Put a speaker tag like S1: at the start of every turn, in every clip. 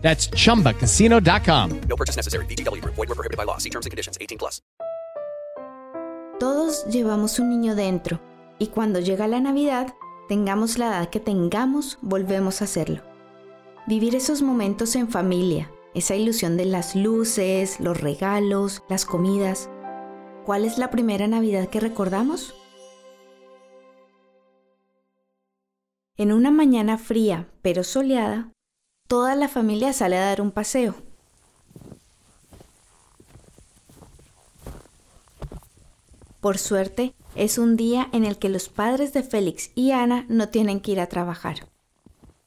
S1: That's chumbacasino.com.
S2: No purchase necessary. BGW. Void were prohibited by law. See terms and conditions. 18 plus.
S3: Todos llevamos un niño dentro y cuando llega la Navidad, tengamos la edad que tengamos, volvemos a hacerlo. Vivir esos momentos en familia, esa ilusión de las luces, los regalos, las comidas. ¿Cuál es la primera Navidad que recordamos? En una mañana fría pero soleada, toda la familia sale a dar un paseo. Por suerte, es un día en el que los padres de Félix y Ana no tienen que ir a trabajar.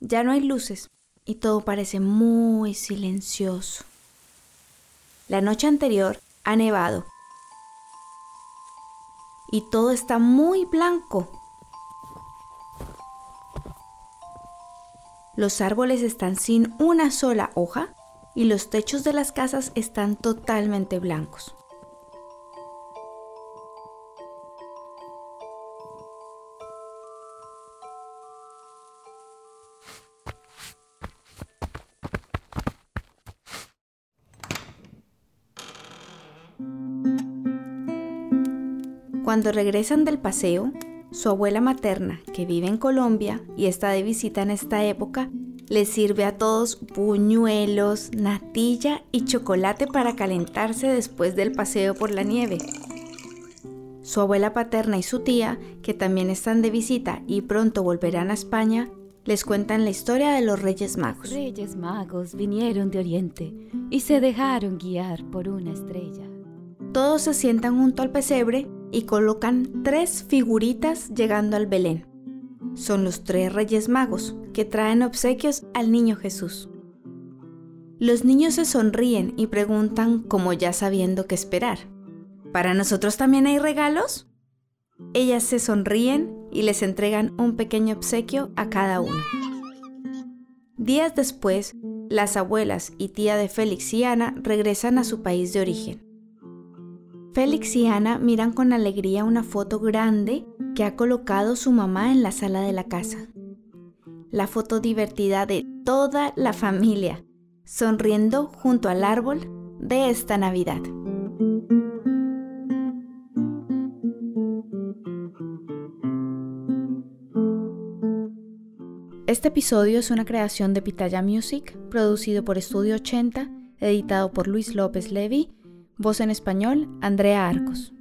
S3: Ya no hay luces y todo parece muy silencioso. La noche anterior ha nevado y todo está muy blanco. Los árboles están sin una sola hoja y los techos de las casas están totalmente blancos. Cuando regresan del paseo, su abuela materna, que vive en Colombia y está de visita en esta época, les sirve a todos buñuelos, natilla y chocolate para calentarse después del paseo por la nieve. Su abuela paterna y su tía, que también están de visita y pronto volverán a España, les cuentan la historia de los Reyes Magos.
S4: Reyes Magos vinieron de Oriente y se dejaron guiar por una estrella.
S3: Todos se sientan junto al pesebre y colocan tres figuritas llegando al Belén. Son los tres Reyes Magos que traen obsequios al niño Jesús. Los niños se sonríen y preguntan como ya sabiendo qué esperar. ¿Para nosotros también hay regalos? Ellas se sonríen y les entregan un pequeño obsequio a cada uno. Días después, las abuelas y tía de Félix y Ana regresan a su país de origen. Félix y Ana miran con alegría una foto grande que ha colocado su mamá en la sala de la casa. La foto divertida de toda la familia, sonriendo junto al árbol de esta Navidad. Este episodio es una creación de Pitaya Music, producido por Estudio 80, editado por Luis López Levy Voz en español, Andrea Arcos.